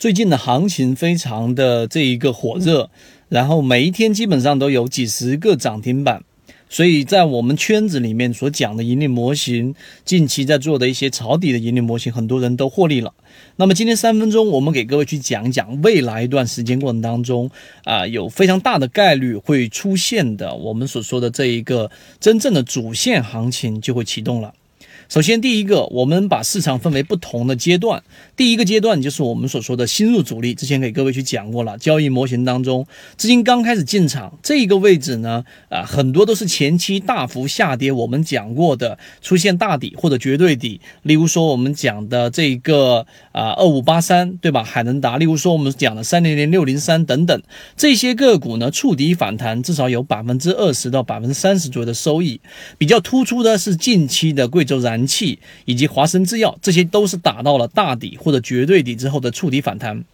最近的行情非常的这一个火热，然后每一天基本上都有几十个涨停板。所以在我们圈子里面所讲的盈利模型，近期在做的一些抄底的盈利模型，很多人都获利了。那么今天三分钟，我们给各位去讲一讲未来一段时间过程当中啊，有非常大的概率会出现的，我们所说的这一个真正的主线行情就会启动了。首先，第一个，我们把市场分为不同的阶段。第一个阶段就是我们所说的新入主力，之前给各位去讲过了。交易模型当中，资金刚开始进场这一个位置呢，啊，很多都是前期大幅下跌，我们讲过的出现大底或者绝对底。例如说我们讲的这个啊二五八三，对吧？海能达，例如说我们讲的三零零六零三等等这些个股呢，触底反弹至少有百分之二十到百分之三十左右的收益。比较突出的是近期的贵州燃。人气以及华生制药，这些都是打到了大底或者绝对底之后的触底反弹。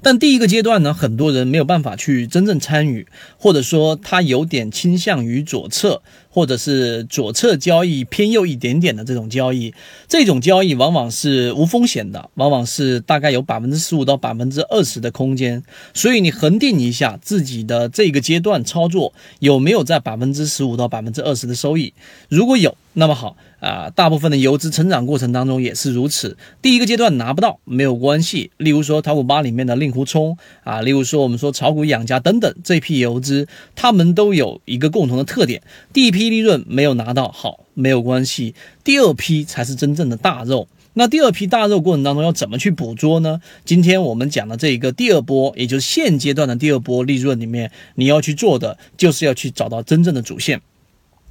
但第一个阶段呢，很多人没有办法去真正参与，或者说他有点倾向于左侧，或者是左侧交易偏右一点点的这种交易。这种交易往往是无风险的，往往是大概有百分之十五到百分之二十的空间。所以你恒定一下自己的这个阶段操作有没有在百分之十五到百分之二十的收益。如果有，那么好。啊，大部分的游资成长过程当中也是如此。第一个阶段拿不到没有关系，例如说淘股八里面的令狐冲啊，例如说我们说炒股养家等等这批游资，他们都有一个共同的特点：第一批利润没有拿到好没有关系，第二批才是真正的大肉。那第二批大肉过程当中要怎么去捕捉呢？今天我们讲的这一个第二波，也就是现阶段的第二波利润里面，你要去做的就是要去找到真正的主线。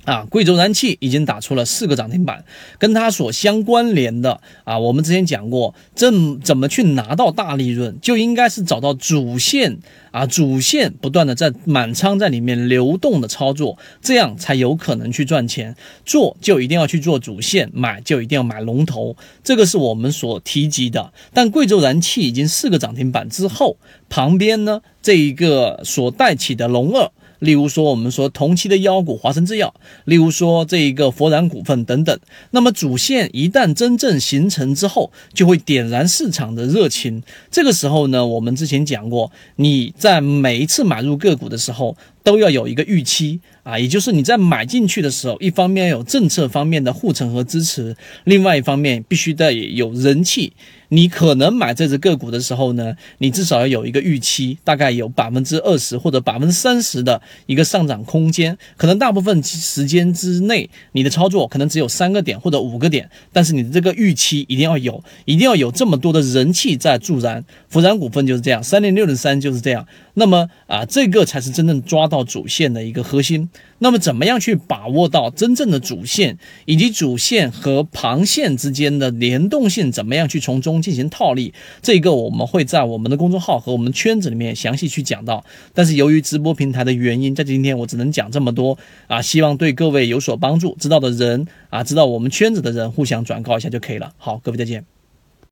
啊，贵州燃气已经打出了四个涨停板，跟它所相关联的啊，我们之前讲过，怎怎么去拿到大利润，就应该是找到主线啊，主线不断的在满仓在里面流动的操作，这样才有可能去赚钱。做就一定要去做主线，买就一定要买龙头，这个是我们所提及的。但贵州燃气已经四个涨停板之后，旁边呢这一个所带起的龙二。例如说，我们说同期的妖股华生制药，例如说这一个佛然股份等等。那么主线一旦真正形成之后，就会点燃市场的热情。这个时候呢，我们之前讲过，你在每一次买入个股的时候。都要有一个预期啊，也就是你在买进去的时候，一方面有政策方面的护城和支持，另外一方面必须得有人气。你可能买这只个股的时候呢，你至少要有一个预期，大概有百分之二十或者百分之三十的一个上涨空间。可能大部分时间之内，你的操作可能只有三个点或者五个点，但是你的这个预期一定要有，一定要有这么多的人气在助燃。福燃股份就是这样，三零六零三就是这样。那么啊，这个才是真正抓到主线的一个核心。那么，怎么样去把握到真正的主线，以及主线和旁线之间的联动性，怎么样去从中进行套利？这个我们会在我们的公众号和我们圈子里面详细去讲到。但是由于直播平台的原因，在今天我只能讲这么多啊，希望对各位有所帮助。知道的人啊，知道我们圈子的人，互相转告一下就可以了。好，各位再见。